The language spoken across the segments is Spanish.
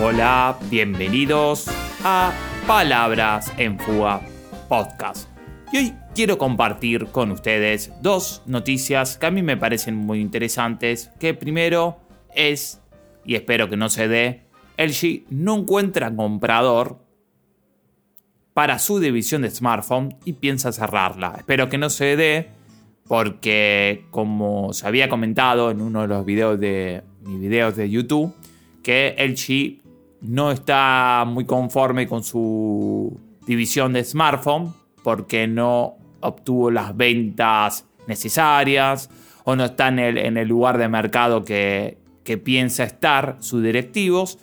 Hola, bienvenidos a Palabras en Fuga Podcast. Y hoy quiero compartir con ustedes dos noticias que a mí me parecen muy interesantes. Que primero es, y espero que no se dé, LG no encuentra comprador para su división de smartphone y piensa cerrarla. Espero que no se dé porque como se había comentado en uno de los videos de mis videos de YouTube, que LG no está muy conforme con su división de smartphone porque no obtuvo las ventas necesarias o no está en el, lugar de mercado que, que piensa estar sus directivos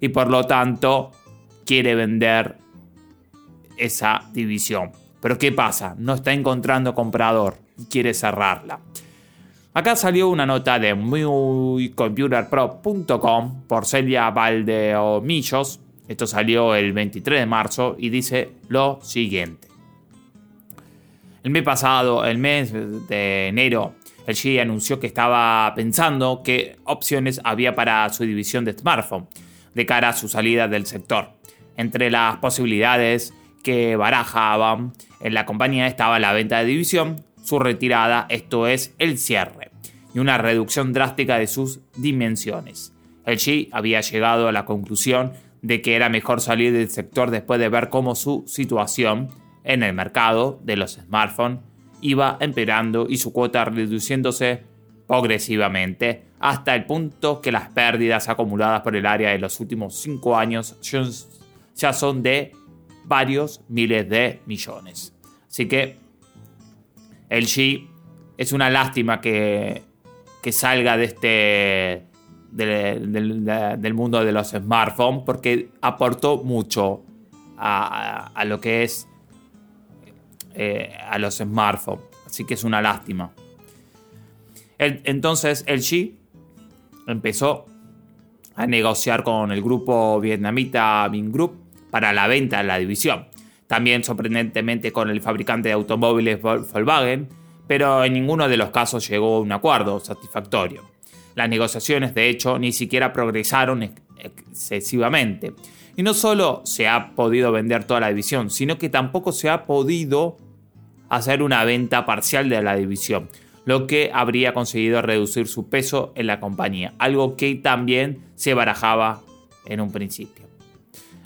y por lo tanto quiere vender esa división. Pero ¿qué pasa? No está encontrando comprador y quiere cerrarla. Acá salió una nota de muycomputerpro.com por Celia Valdeomillos. Esto salió el 23 de marzo y dice lo siguiente. El mes pasado, el mes de enero, el GE anunció que estaba pensando qué opciones había para su división de smartphone de cara a su salida del sector. Entre las posibilidades que barajaban en la compañía estaba la venta de división, su retirada, esto es el cierre, y una reducción drástica de sus dimensiones. El G había llegado a la conclusión de que era mejor salir del sector después de ver cómo su situación en el mercado de los smartphones iba empeorando y su cuota reduciéndose progresivamente hasta el punto que las pérdidas acumuladas por el área de los últimos 5 años ya son de varios miles de millones. Así que el G es una lástima que, que salga de este del, mundo de los smartphones porque aportó mucho a, lo que es eh, a los smartphones. Así que es una lástima. entonces el G empezó a negociar con el grupo vietnamita Vingroup para la venta de la división. También sorprendentemente con el fabricante de automóviles Volkswagen, pero en ninguno de los casos llegó a un acuerdo satisfactorio. Las negociaciones, de hecho, ni siquiera progresaron excesivamente. Y no solo se ha podido vender toda la división, sino que tampoco se ha podido hacer una venta parcial de la división, lo que habría conseguido reducir su peso en la compañía, algo que también se barajaba en un principio.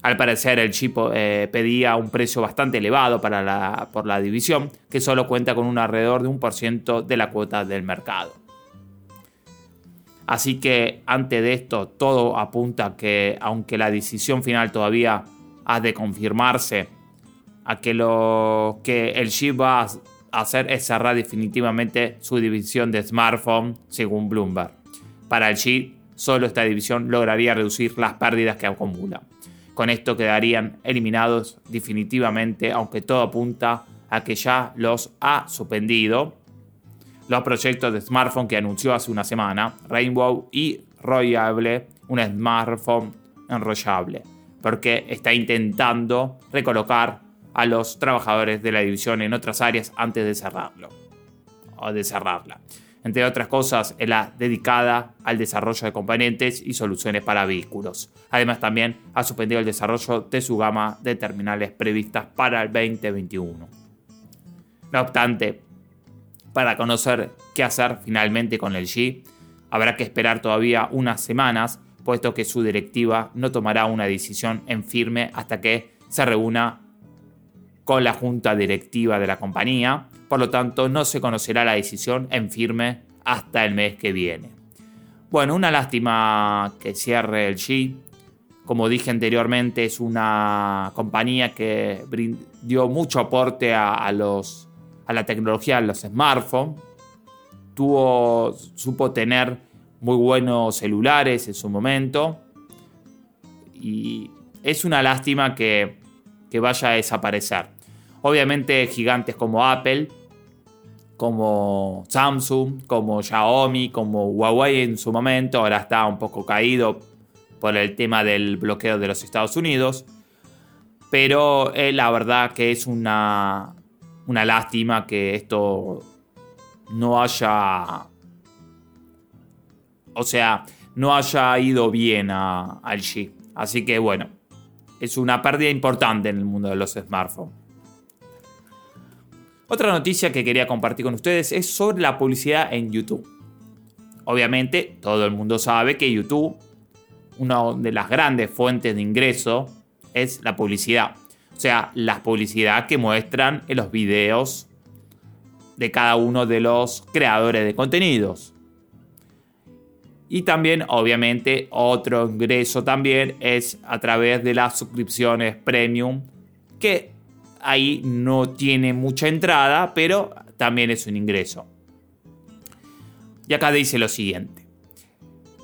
Al parecer el chip eh, pedía un precio bastante elevado para la, por la división, que solo cuenta con un alrededor de un por ciento de la cuota del mercado. Así que antes de esto todo apunta que aunque la decisión final todavía ha de confirmarse, a que lo que el chip va a hacer es cerrar definitivamente su división de smartphone según Bloomberg. Para el chip, solo esta división lograría reducir las pérdidas que acumula. Con esto quedarían eliminados definitivamente, aunque todo apunta a que ya los ha suspendido. Los proyectos de smartphone que anunció hace una semana, Rainbow y Royable, un smartphone enrollable, porque está intentando recolocar a los trabajadores de la división en otras áreas antes de cerrarlo o de cerrarla entre otras cosas, es la dedicada al desarrollo de componentes y soluciones para vehículos. Además, también ha suspendido el desarrollo de su gama de terminales previstas para el 2021. No obstante, para conocer qué hacer finalmente con el G, habrá que esperar todavía unas semanas, puesto que su directiva no tomará una decisión en firme hasta que se reúna con la junta directiva de la compañía, por lo tanto no se conocerá la decisión en firme hasta el mes que viene. Bueno, una lástima que cierre el G. Como dije anteriormente, es una compañía que dio mucho aporte a, los, a la tecnología de los smartphones. Tuvo, supo tener muy buenos celulares en su momento. Y es una lástima que, que vaya a desaparecer. Obviamente gigantes como Apple, como Samsung, como Xiaomi, como Huawei en su momento, ahora está un poco caído por el tema del bloqueo de los Estados Unidos. Pero eh, la verdad que es una, una lástima que esto no haya... O sea, no haya ido bien a, al G. Así que bueno, es una pérdida importante en el mundo de los smartphones. Otra noticia que quería compartir con ustedes es sobre la publicidad en YouTube. Obviamente, todo el mundo sabe que YouTube, una de las grandes fuentes de ingreso, es la publicidad. O sea, la publicidad que muestran en los videos de cada uno de los creadores de contenidos. Y también, obviamente, otro ingreso también es a través de las suscripciones premium, que ahí no tiene mucha entrada, pero también es un ingreso. Y acá dice lo siguiente.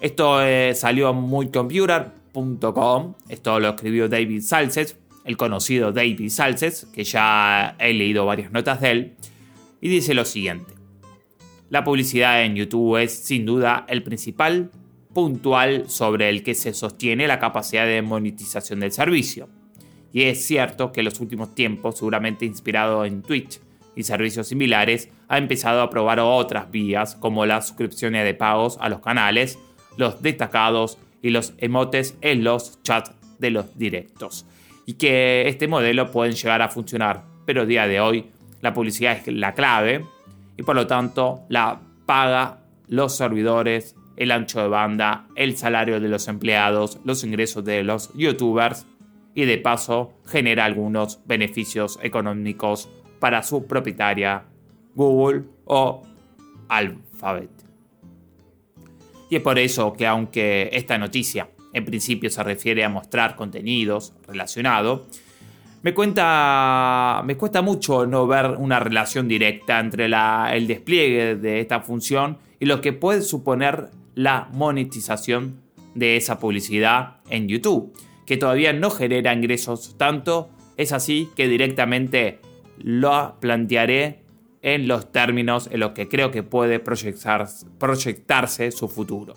Esto eh, salió en muycomputer.com. Esto lo escribió David Salces, el conocido David Salces, que ya he leído varias notas de él. Y dice lo siguiente. La publicidad en YouTube es sin duda el principal puntual sobre el que se sostiene la capacidad de monetización del servicio. Y es cierto que en los últimos tiempos, seguramente inspirado en Twitch y servicios similares, ha empezado a probar otras vías como las suscripciones de pagos a los canales, los destacados y los emotes en los chats de los directos. Y que este modelo pueden llegar a funcionar, pero a día de hoy la publicidad es la clave y por lo tanto la paga los servidores, el ancho de banda, el salario de los empleados, los ingresos de los youtubers y de paso genera algunos beneficios económicos para su propietaria Google o Alphabet. Y es por eso que aunque esta noticia en principio se refiere a mostrar contenidos relacionados, me, cuenta, cuesta mucho no ver una relación directa entre el despliegue de esta función y lo que puede suponer la monetización de esa publicidad en YouTube, que todavía no genera ingresos tanto, es así que directamente lo plantearé en los términos en los que creo que puede proyectarse su futuro.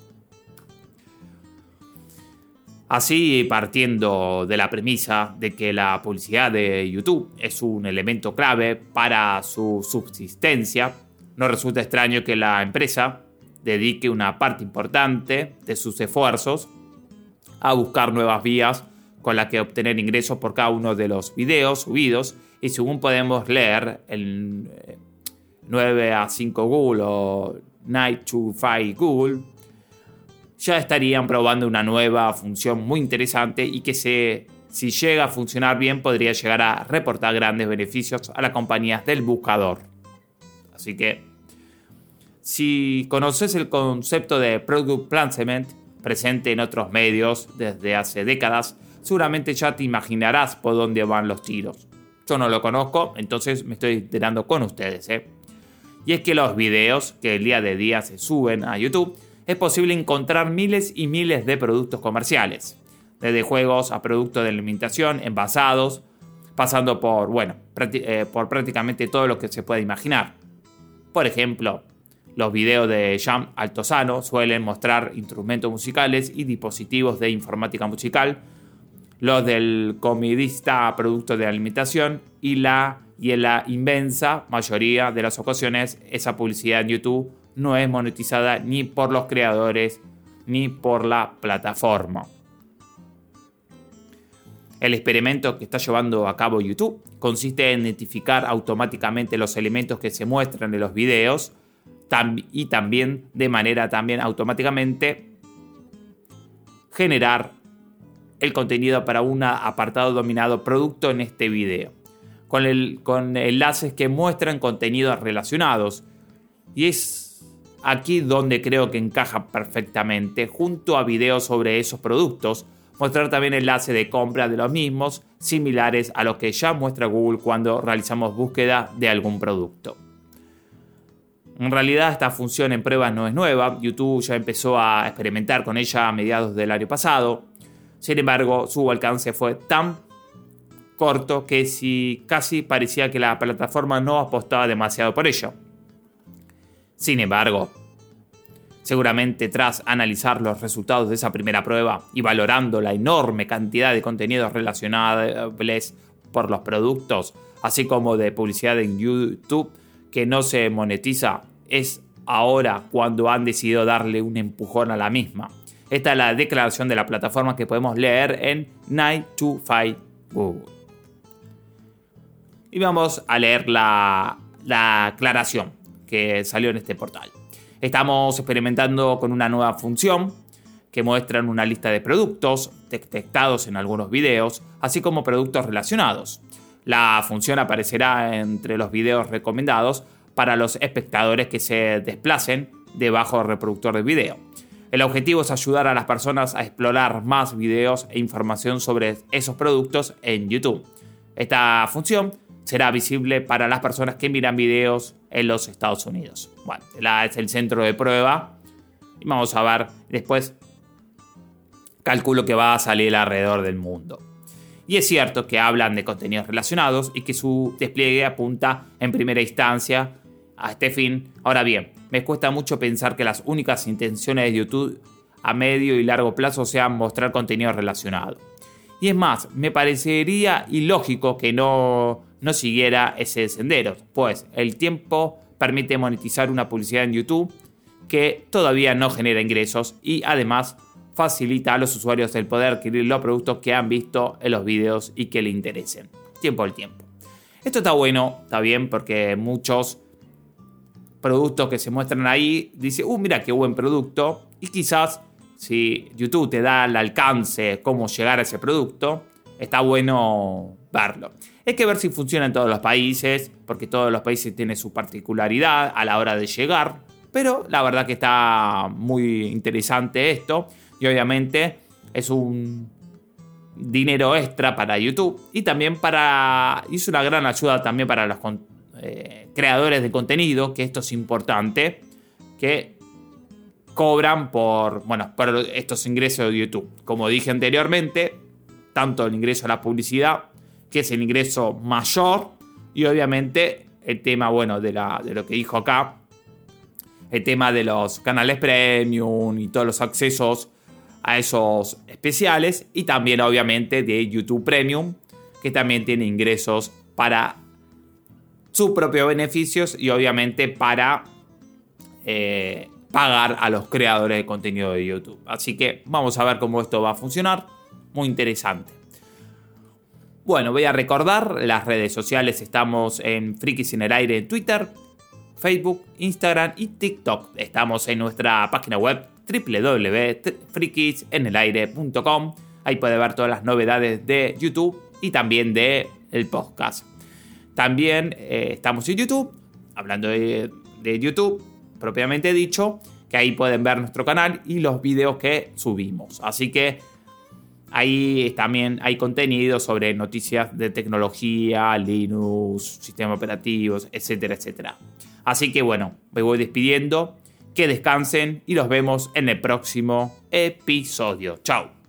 Así, partiendo de la premisa de que la publicidad de YouTube es un elemento clave para su subsistencia, no resulta extraño que la empresa dedique una parte importante de sus esfuerzos a buscar nuevas vías con las que obtener ingresos por cada uno de los videos subidos y según podemos leer el 9 eh, a 5 Google o Night to 5 Google ya estarían probando una nueva función muy interesante y que si llega a funcionar bien podría llegar a reportar grandes beneficios a las compañías del buscador. Así que si conoces el concepto de Product Placement presente en otros medios desde hace décadas, seguramente ya te imaginarás por dónde van los tiros. Yo no lo conozco, entonces me estoy enterando con ustedes. ¿eh? Y es que los videos que el día de día se suben a YouTube es posible encontrar miles y miles de productos comerciales, desde juegos a productos de alimentación, envasados, pasando por, bueno, eh, por prácticamente todo lo que se puede imaginar. Por ejemplo, los videos de Jam Altozano suelen mostrar instrumentos musicales y dispositivos de informática musical, los del comidista productos de alimentación y la y en la inmensa mayoría de las ocasiones esa publicidad en YouTube no es monetizada ni por los creadores ni por la plataforma. El experimento que está llevando a cabo YouTube consiste en identificar automáticamente los elementos que se muestran en los videos y también de manera también automáticamente generar el contenido para un apartado dominado producto en este video, con, el, con enlaces que muestran contenidos relacionados. Y es aquí donde creo que encaja perfectamente, junto a videos sobre esos productos, mostrar también enlace de compra de los mismos, similares a los que ya muestra Google cuando realizamos búsqueda de algún producto. En realidad esta función en pruebas no es nueva, YouTube ya empezó a experimentar con ella a mediados del año pasado, sin embargo su alcance fue tan corto que si casi parecía que la plataforma no apostaba demasiado por ello. Sin embargo, seguramente tras analizar los resultados de esa primera prueba y valorando la enorme cantidad de contenidos relacionables por los productos, así como de publicidad en YouTube que no se monetiza, es ahora cuando han decidido darle un empujón a la misma. Esta es la declaración de la plataforma que podemos leer en 925 Google. Y vamos a leer la, la aclaración que salió en este portal. Estamos experimentando con una nueva función que muestran una lista de productos detectados en algunos videos, así como productos relacionados. La función aparecerá entre los videos recomendados para los espectadores que se desplacen debajo del reproductor de video. El objetivo es ayudar a las personas a explorar más videos e información sobre esos productos en YouTube. Esta función será visible para las personas que miran videos en los Estados Unidos. Bueno, la es el centro de prueba y vamos a ver después. Calculo que va a salir alrededor del mundo. Y es cierto que hablan de contenidos relacionados y que su despliegue apunta en primera instancia a este fin. Ahora bien, me cuesta mucho pensar que las únicas intenciones de YouTube a medio y largo plazo sean mostrar contenido relacionado. Y es más, me parecería ilógico que no, no siguiera ese sendero, pues el tiempo permite monetizar una publicidad en YouTube que todavía no genera ingresos y además facilita a los usuarios el poder adquirir los productos que han visto en los videos y que le interesen. Tiempo al tiempo. Esto está bueno, está bien, porque muchos productos que se muestran ahí dicen, uh, mira qué buen producto. Y quizás si YouTube te da el alcance, cómo llegar a ese producto, está bueno verlo. Hay que ver si funciona en todos los países, porque todos los países tienen su particularidad a la hora de llegar. Pero la verdad que está muy interesante esto. Y obviamente es un dinero extra para YouTube. Y también para. Hizo una gran ayuda también para los eh, creadores de contenido, que esto es importante. Que cobran por, bueno, estos ingresos de YouTube. Como dije anteriormente, tanto el ingreso a la publicidad, que es el ingreso mayor, y obviamente el tema, bueno, de lo que dijo acá, el tema de los canales premium y todos los accesos a esos especiales, y también obviamente de YouTube Premium, que también tiene ingresos para sus propios beneficios y obviamente para eh, pagar a los creadores de contenido de YouTube. Así que vamos a ver cómo esto va a funcionar. Muy interesante. Bueno, voy a recordar las redes sociales. Estamos en Frikis en el aire en Twitter, Facebook, Instagram y TikTok. Estamos en nuestra página web www.frikisenelaire.com. Ahí puede ver todas las novedades de YouTube y también de el podcast. También eh, estamos en YouTube, hablando de YouTube, propiamente dicho, que ahí pueden ver nuestro canal y los videos que subimos. Así que ahí también hay contenido sobre noticias de tecnología, Linux, sistemas operativos, etcétera, etcétera. Así que bueno, me voy despidiendo, que descansen y los vemos en el próximo episodio. Chao.